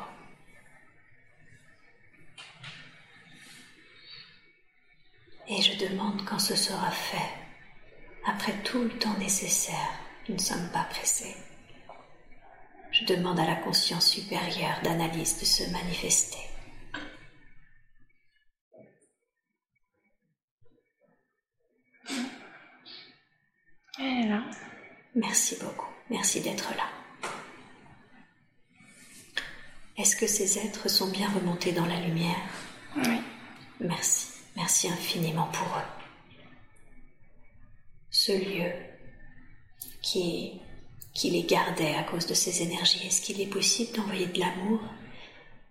A: Et je demande quand ce sera fait, après tout le temps nécessaire, nous ne sommes pas pressés. Je demande à la conscience supérieure d'analyse de se manifester.
B: Elle est là.
A: Merci beaucoup. Merci d'être là. Est-ce que ces êtres sont bien remontés dans la lumière
B: Oui.
A: Merci, merci infiniment pour eux. Ce lieu qui, qui les gardait à cause de ces énergies, est-ce qu'il est possible d'envoyer de l'amour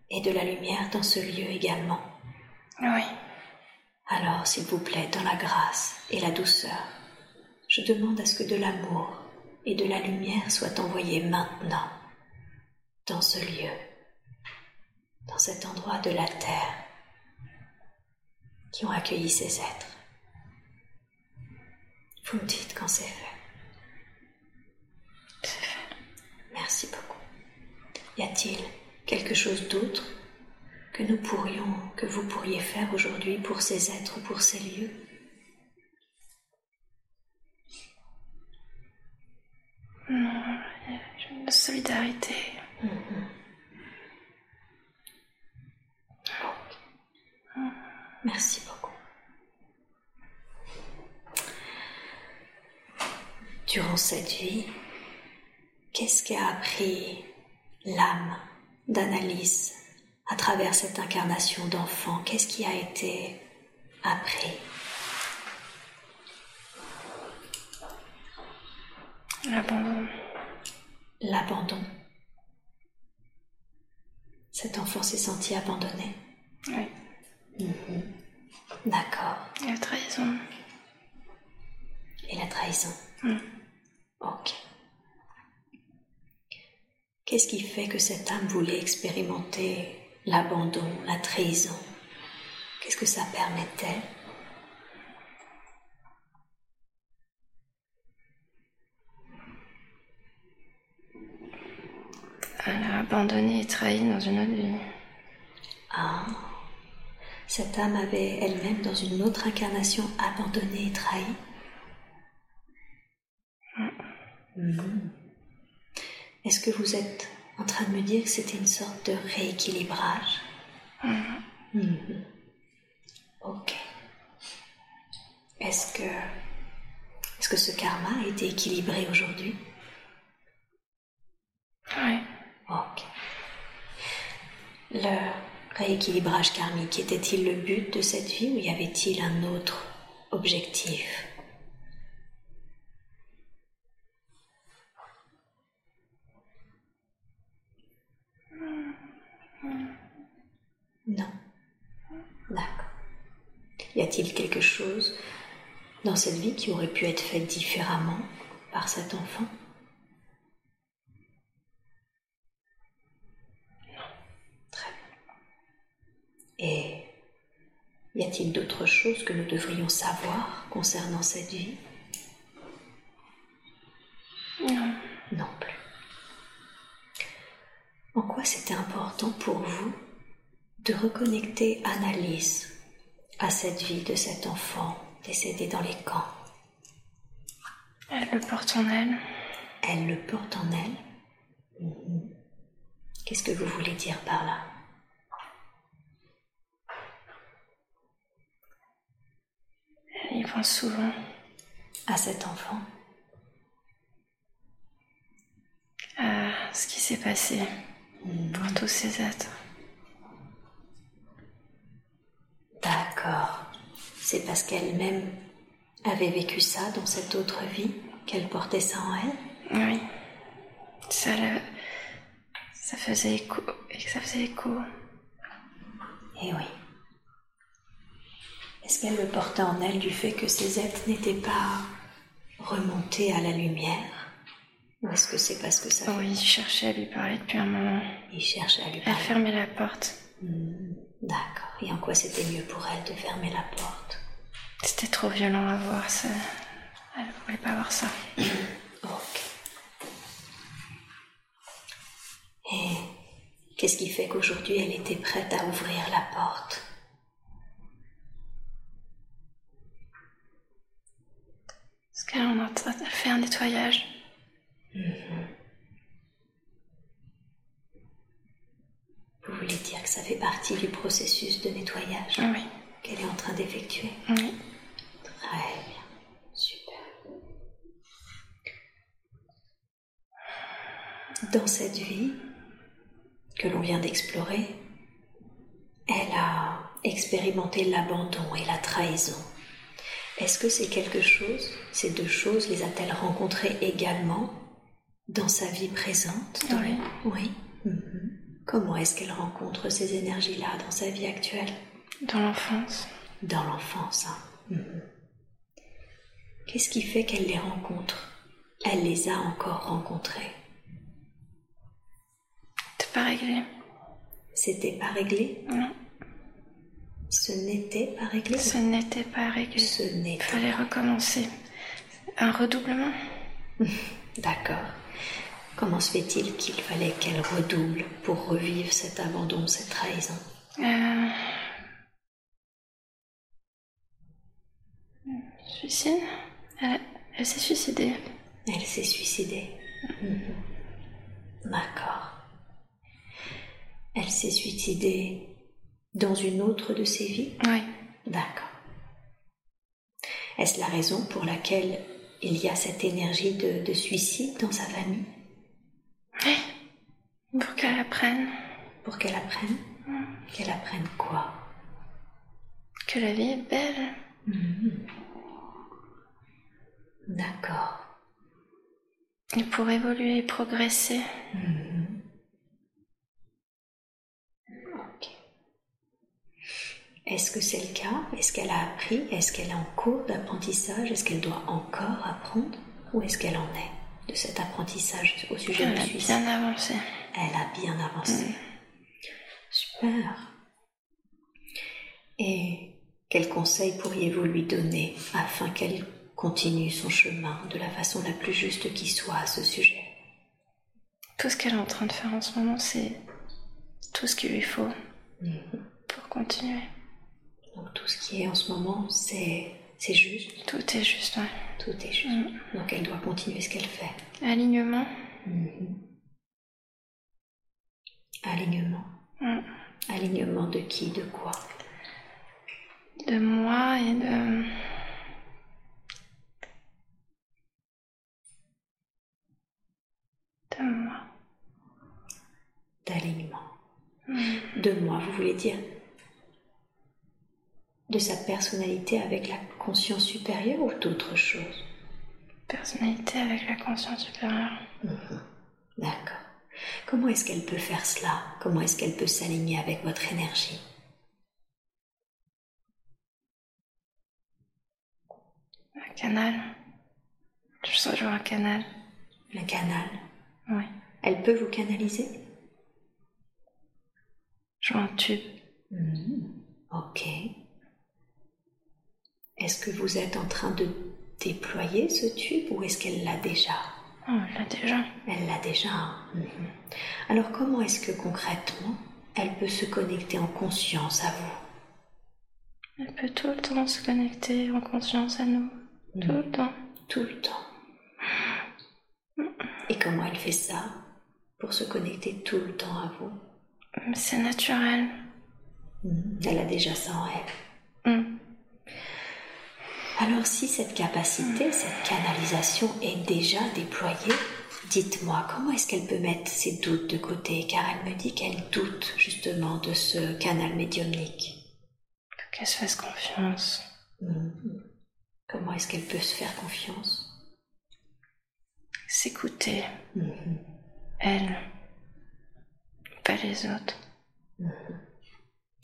A: et de la lumière dans ce lieu également
B: Oui.
A: Alors, s'il vous plaît, dans la grâce et la douceur, je demande à ce que de l'amour et de la lumière soient envoyés maintenant dans ce lieu dans cet endroit de la terre qui ont accueilli ces êtres. Vous me dites quand c'est fait.
B: C'est fait.
A: Merci beaucoup. Y a-t-il quelque chose d'autre que nous pourrions, que vous pourriez faire aujourd'hui pour ces êtres, pour ces lieux?
B: Non, une solidarité. Mm-hmm.
A: Merci beaucoup. Durant cette vie, qu'est-ce qu'a appris l'âme d'Analyse à travers cette incarnation d'enfant? Qu'est-ce qui a été appris?
B: L'abandon.
A: L'abandon. Cet enfant s'est senti abandonné.
B: Oui.
A: Mhm.
B: La trahison.
A: Et la trahison
B: Mm.
A: Ok. Qu'est-ce qui fait que cette âme voulait expérimenter l'abandon, la trahison? Qu'est-ce que ça permettait?
B: Elle a abandonné et trahi dans une autre vie.
A: Ah, cette âme avait elle-même dans une autre incarnation abandonné et trahi Mhm. Est-ce que vous êtes en train de me dire que c'était une sorte de rééquilibrage? Mhm. Ok. Est-ce que, est-ce que ce karma a été équilibré aujourd'hui?
B: Oui.
A: Ok. Le rééquilibrage karmique était-il le but de cette vie ou y avait-il un autre objectif? Non. D'accord. Y a-t-il quelque chose dans cette vie qui aurait pu être fait différemment par cet enfant? Et y a-t-il d'autres choses que nous devrions savoir concernant cette vie?
B: Non.
A: Non plus. En quoi c'était important pour vous de reconnecter Annalise à cette vie de cet enfant décédé dans les camps?
B: Elle le porte en elle.
A: Elle le porte en elle? Mhm. Qu'est-ce que vous voulez dire par là?
B: Y pense souvent.
A: À cet enfant
B: À ce qui s'est passé pour tous ces êtres.
A: D'accord. C'est parce qu'elle-même avait vécu ça dans cette autre vie qu'elle portait ça en elle?
B: Oui. Ça, le- ça faisait écho. Et ça faisait écho.
A: Eh oui. Est-ce qu'elle le portait en elle du fait que ces êtres n'étaient pas remontés à la lumière Ou est-ce que c'est parce que ça
B: Oui, je cherchais à lui parler depuis un moment.
A: Il cherchait à lui
B: Elle
A: parler.
B: fermait la porte.
A: Hmm, D'accord. Et en quoi c'était mieux pour elle de fermer la porte
B: C'était trop violent à voir. Ça... Elle voulait pas voir ça.
A: Ok. Et qu'est-ce qui fait qu'aujourd'hui elle était prête à ouvrir la porte
B: En a elle fait un nettoyage.
A: Vous voulez dire que ça fait partie du processus de nettoyage
B: Oui.
A: qu'elle est en train d'effectuer
B: Oui.
A: Très bien. Super. Dans cette vie que l'on vient d'explorer, elle a expérimenté l'abandon et la trahison. Est-ce que c'est quelque chose, ces deux choses, les a-t-elle rencontrées également dans sa vie présente? Dans
B: Oui.
A: le- Oui. Mhm. Comment est-ce qu'elle rencontre ces énergies-là dans sa vie actuelle?
B: Dans l'enfance.
A: dans l'enfance. hein. Mhm. Qu'est-ce qui fait qu'elle les rencontre? Elle les a encore rencontrés.
B: T'es pas réglé.
A: C'était pas réglé?
B: Non.
A: Ce n'était pas réglé
B: Ce n'était pas réglé.
A: Ce n'était
B: Fallait recommencer. Un redoublement?
A: D'accord. Comment se fait-il qu'il fallait qu'elle redouble pour revivre cet abandon, cette trahison?
B: Euh... Suicide? Elle, elle s'est suicidée.
A: Elle s'est suicidée. Mhm. D'accord. Elle s'est suicidée dans une autre de ses vies
B: Oui.
A: D'accord. Est-ce la raison pour laquelle il y a cette énergie de, de suicide dans sa famille?
B: Oui. Pour qu'elle apprenne
A: Pour qu'elle apprenne? Qu'elle apprenne quoi?
B: Que la vie est belle.
A: D'accord.
B: Et pour évoluer et progresser.
A: Ok. Est-ce que c'est le cas? Est-ce qu'elle a appris? Est-ce qu'elle est en cours d'apprentissage? Est-ce qu'elle doit encore apprendre? Où est-ce qu'elle en est de cet apprentissage au sujet
B: Elle
A: du
B: a
A: suicide
B: bien avancé.
A: Elle a bien avancé.
B: Mm.
A: Super. Et quels conseils pourriez-vous lui donner afin qu'elle continue son chemin de la façon la plus juste qui soit à ce sujet?
B: Tout ce qu'elle est en train de faire en ce moment, c'est tout ce qu'il lui faut
A: Mhm.
B: pour continuer.
A: Donc tout ce qui est en ce moment, c'est c'est juste,
B: Tout est juste, ouais.
A: tout est juste.
B: Mm.
A: Donc elle doit continuer ce qu'elle fait.
B: Alignement.
A: Mhm. Alignement.
B: Mm.
A: Alignement de qui, de quoi?
B: De moi et de. De moi.
A: D'alignement.
B: Mm.
A: De moi, vous voulez dire? De sa personnalité avec la conscience supérieure ou d'autres choses?
B: Personnalité avec la conscience supérieure.
A: D'accord. Comment est-ce qu'elle peut faire cela? Comment est-ce qu'elle peut s'aligner avec votre énergie?
B: Un canal. Je sens un canal.
A: Le canal.
B: Oui.
A: Elle peut vous canaliser?
B: Je vois un tube.
A: Mhm. Ok. Est-ce que vous êtes en train de déployer ce tube ou est-ce qu'elle l'a déjà?
B: Oh, elle l'a déjà.
A: Elle l'a déjà. hein. Mhm. Alors comment est-ce que concrètement elle peut se connecter en conscience à vous?
B: Elle peut tout le temps se connecter en conscience à nous. Tout le temps.
A: Tout le temps. Et comment elle fait ça pour se connecter tout le temps à vous?
B: C'est naturel.
A: Mhm. Elle a déjà ça en elle. Alors si cette capacité, cette canalisation est déjà déployée, dites-moi comment est-ce qu'elle peut mettre ses doutes de côté? Car elle me dit qu'elle doute justement de ce canal médiumnique.
B: Qu'elle se fasse confiance.
A: Mhm. Comment est-ce qu'elle peut se faire confiance?
B: S'écouter.
A: Mhm.
B: Elle. Pas les autres.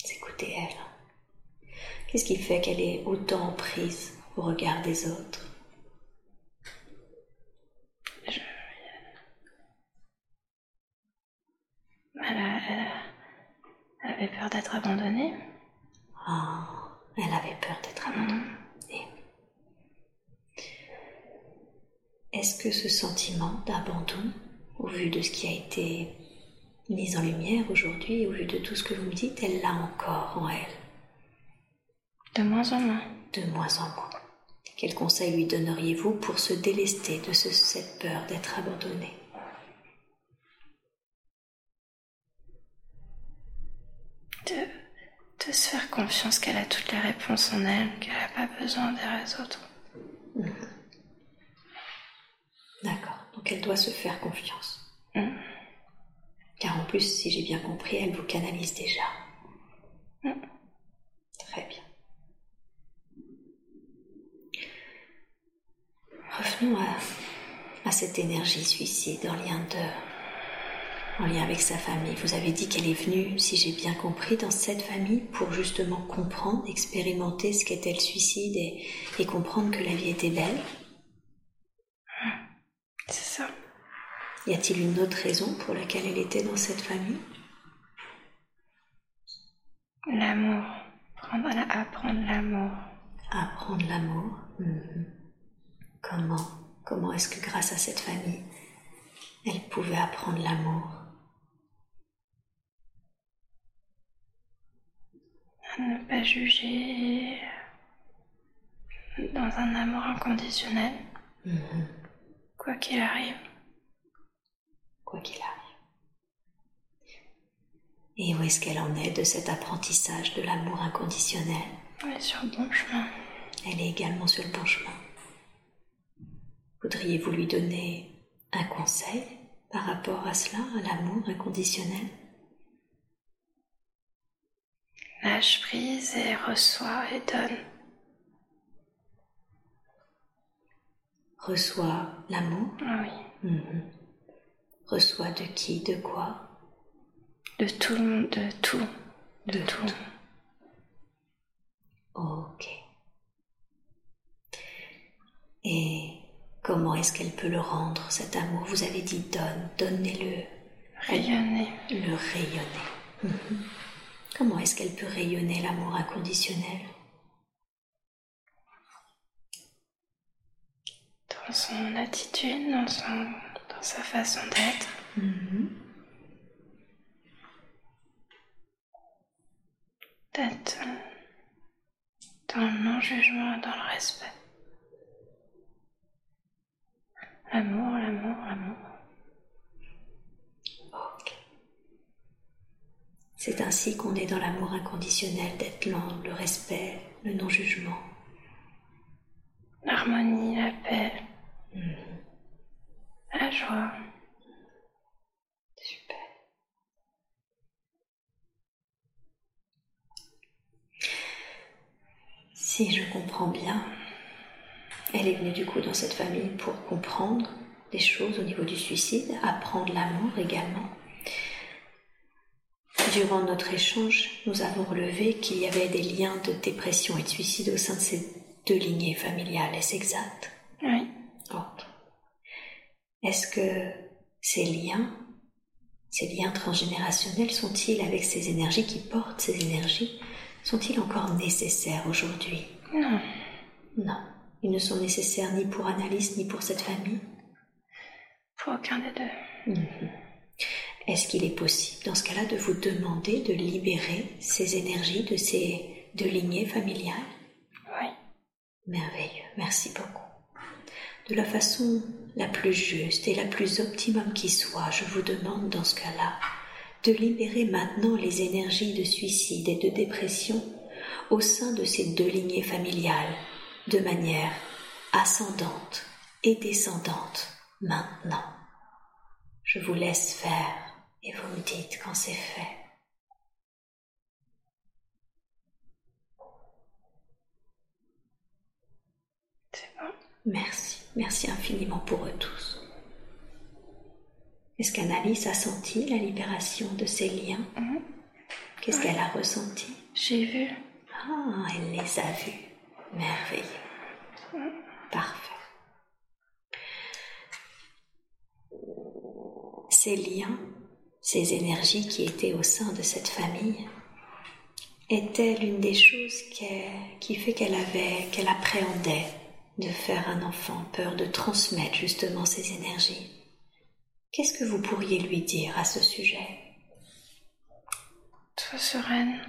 A: S'écouter elle. Qu'est-ce qui fait qu'elle est autant en prise? Au regard des autres
B: Elle, a- elle a- elle avait peur d'être abandonnée.
A: Ah, elle avait peur d'être abandonnée. Est-ce que ce sentiment d'abandon, au vu de ce qui a été mis en lumière aujourd'hui, au vu de tout ce que vous me dites, elle l'a encore en elle,
B: De moins en moins.
A: de moins en moins Quel conseil lui donneriez-vous pour se délester de ce- cette peur d'être abandonnée
B: De, de se faire confiance qu'elle a toutes les réponses en elle, qu'elle n'a pas besoin des autres.
A: D'accord, donc elle doit se faire confiance.
B: Mm.
A: Car en plus, si j'ai bien compris, elle vous canalise déjà.
B: Mm.
A: Très bien. Revenons à, à cette énergie suicide en lien de, en lien avec sa famille. Vous avez dit qu'elle est venue, si j'ai bien compris, dans cette famille pour justement comprendre, expérimenter ce qu'était le suicide et, et comprendre que la vie était belle.
B: C'est ça.
A: Y a-t-il une autre raison pour laquelle elle était dans cette famille?
B: L'amour. Prendre, apprendre l'amour.
A: Apprendre l'amour. Mhm. Comment Comment est-ce que grâce à cette famille, elle pouvait apprendre l'amour?
B: À ne pas juger. Dans un amour inconditionnel.
A: Mhm.
B: Quoi qu'il arrive.
A: Quoi qu'il arrive. Et où est-ce qu'elle en est de cet apprentissage de l'amour inconditionnel?
B: On est sur le bon chemin.
A: Elle est également sur le bon chemin. Voudriez-vous lui donner un conseil par rapport à cela, à l'amour inconditionnel?
B: Lâche prise et reçois et donne.
A: Reçois l'amour?
B: Oui.
A: Mhm. Reçois de qui, de quoi?
B: De tout le de tout. De,
A: tout.
B: tout. Ok.
A: Et est-ce qu'elle peut le rendre, cet amour? Vous avez dit donne, donnez-le.
B: Rayonner.
A: Le rayonner. Comment est-ce qu'elle peut rayonner l'amour inconditionnel?
B: Dans son attitude, dans, son, dans sa façon d'être.
A: Mhm.
B: D'être dans le non-jugement, dans le respect. L'amour, l'amour, l'amour.
A: Ok. C'est ainsi qu'on est dans l'amour inconditionnel, d'être lent, le respect, le non-jugement.
B: L'harmonie, la paix, la joie.
A: Super. Si je comprends bien, elle est venue du coup dans cette famille pour comprendre des choses au niveau du suicide, apprendre l'amour également. Durant notre échange, nous avons relevé qu'il y avait des liens de dépression et de suicide au sein de ces deux lignées familiales. Est-ce exact
B: Oui.
A: Est-ce que ces liens, ces liens transgénérationnels, sont-ils avec ces énergies qui portent ces énergies, sont-ils encore nécessaires aujourd'hui?
B: Non.
A: Non. Ils ne sont nécessaires ni pour Annalise ni pour cette famille.
B: Pour aucun des deux.
A: Mhm. Est-ce qu'il est possible, dans ce cas-là, de vous demander de libérer ces énergies de ces deux lignées familiales?
B: Oui.
A: Merveilleux, merci beaucoup. De la façon la plus juste et la plus optimum qui soit, je vous demande dans ce cas-là de libérer maintenant les énergies de suicide et de dépression au sein de ces deux lignées familiales de manière ascendante et descendante maintenant. Je vous laisse faire et vous me dites quand c'est fait.
B: C'est bon.
A: Merci, merci infiniment pour eux tous. Est-ce qu'Analyse a senti la libération de ces liens?
B: Mhm.
A: Qu'est-ce qu'elle a ressenti?
B: J'ai vu.
A: Ah, elle les a vus. Merveilleux. Parfait. Ces liens, ces énergies qui étaient au sein de cette famille, étaient l'une des choses qui fait qu'elle avait, qu'elle appréhendait de faire un enfant, peur de transmettre justement ces énergies. Qu'est-ce que vous pourriez lui dire à ce sujet?
B: Sois sereine.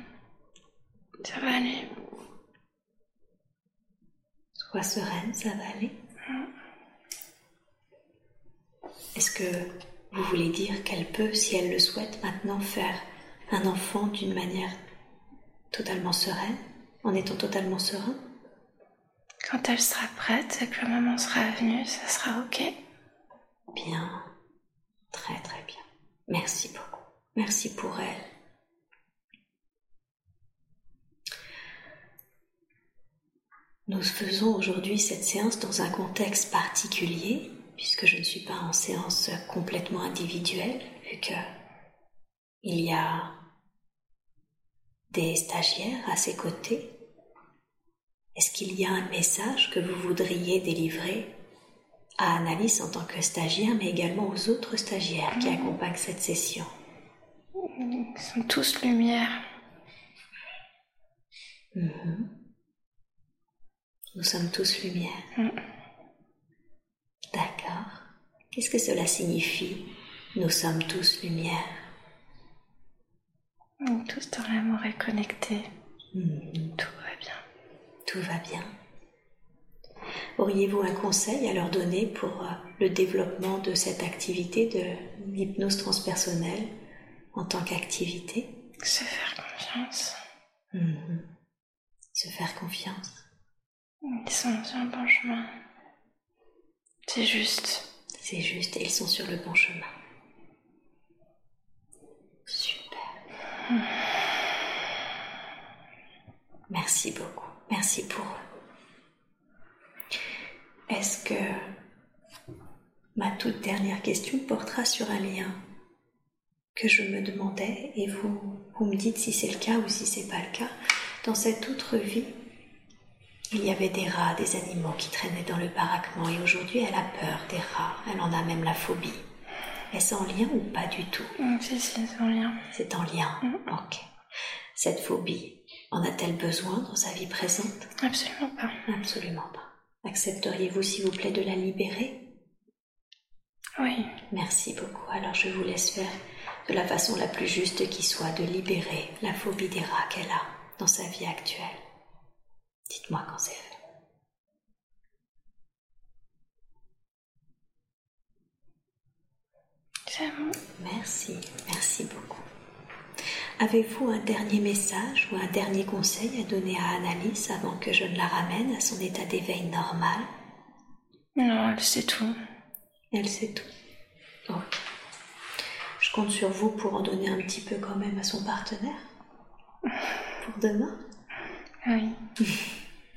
B: Ça.
A: Sois sereine, ça va aller? Est-ce que vous voulez dire qu'elle peut, si elle le souhaite, maintenant faire un enfant d'une manière totalement sereine, en étant totalement serein?
B: Quand elle sera prête et que le moment sera venu, ça sera ok.
A: Bien, très très bien. Merci beaucoup. Merci pour elle. Nous faisons aujourd'hui cette séance dans un contexte particulier, puisque je ne suis pas en séance complètement individuelle, vu que il y a des stagiaires à ses côtés. Est-ce qu'il y a un message que vous voudriez délivrer à Annalise en tant que stagiaire, mais également aux autres stagiaires qui accompagnent cette session?
B: Ils sont tous lumière.
A: Mhm. Nous sommes tous lumière.
B: Mm.
A: D'accord. Qu'est-ce que cela signifie Nous sommes tous lumière.
B: Est tous dans l'amour et connectés.
A: Mhm.
B: Tout va bien.
A: Tout va bien. Auriez-vous un conseil à leur donner pour euh, le développement de cette activité de l'hypnose transpersonnelle en tant qu'activité?
B: Se faire confiance.
A: Mhm. Se faire confiance.
B: Ils sont sur le bon chemin. C'est juste.
A: C'est juste, ils sont sur le bon chemin. Super. Merci beaucoup. Merci pour eux. Est-ce que ma toute dernière question portera sur un lien que je me demandais et vous, vous me dites si c'est le cas ou si c'est pas le cas. Dans cette autre vie, Il y avait des rats, des animaux qui traînaient dans le baraquement et aujourd'hui elle a peur des rats. Elle en a même la phobie. Est-ce en lien ou pas du tout?
B: Mm, Si, si, c'est en lien.
A: C'est en lien. Mm. Ok. Cette phobie, en a-t-elle besoin dans sa vie présente?
B: Absolument pas.
A: Absolument pas. Accepteriez-vous, s'il vous plaît, de la libérer?
B: Oui.
A: Merci beaucoup. Alors je vous laisse faire de la façon la plus juste qui soit de libérer la phobie des rats qu'elle a dans sa vie actuelle. Dites-moi quand c'est fait.
B: Bon.
A: Merci, merci beaucoup. Avez-vous un dernier message ou un dernier conseil à donner à Annalise avant que je ne la ramène à son état d'éveil normal?
B: Non, elle sait tout.
A: Elle sait tout. Ok. Je compte sur vous pour en donner un petit peu quand même à son partenaire. Pour demain?
B: Oui.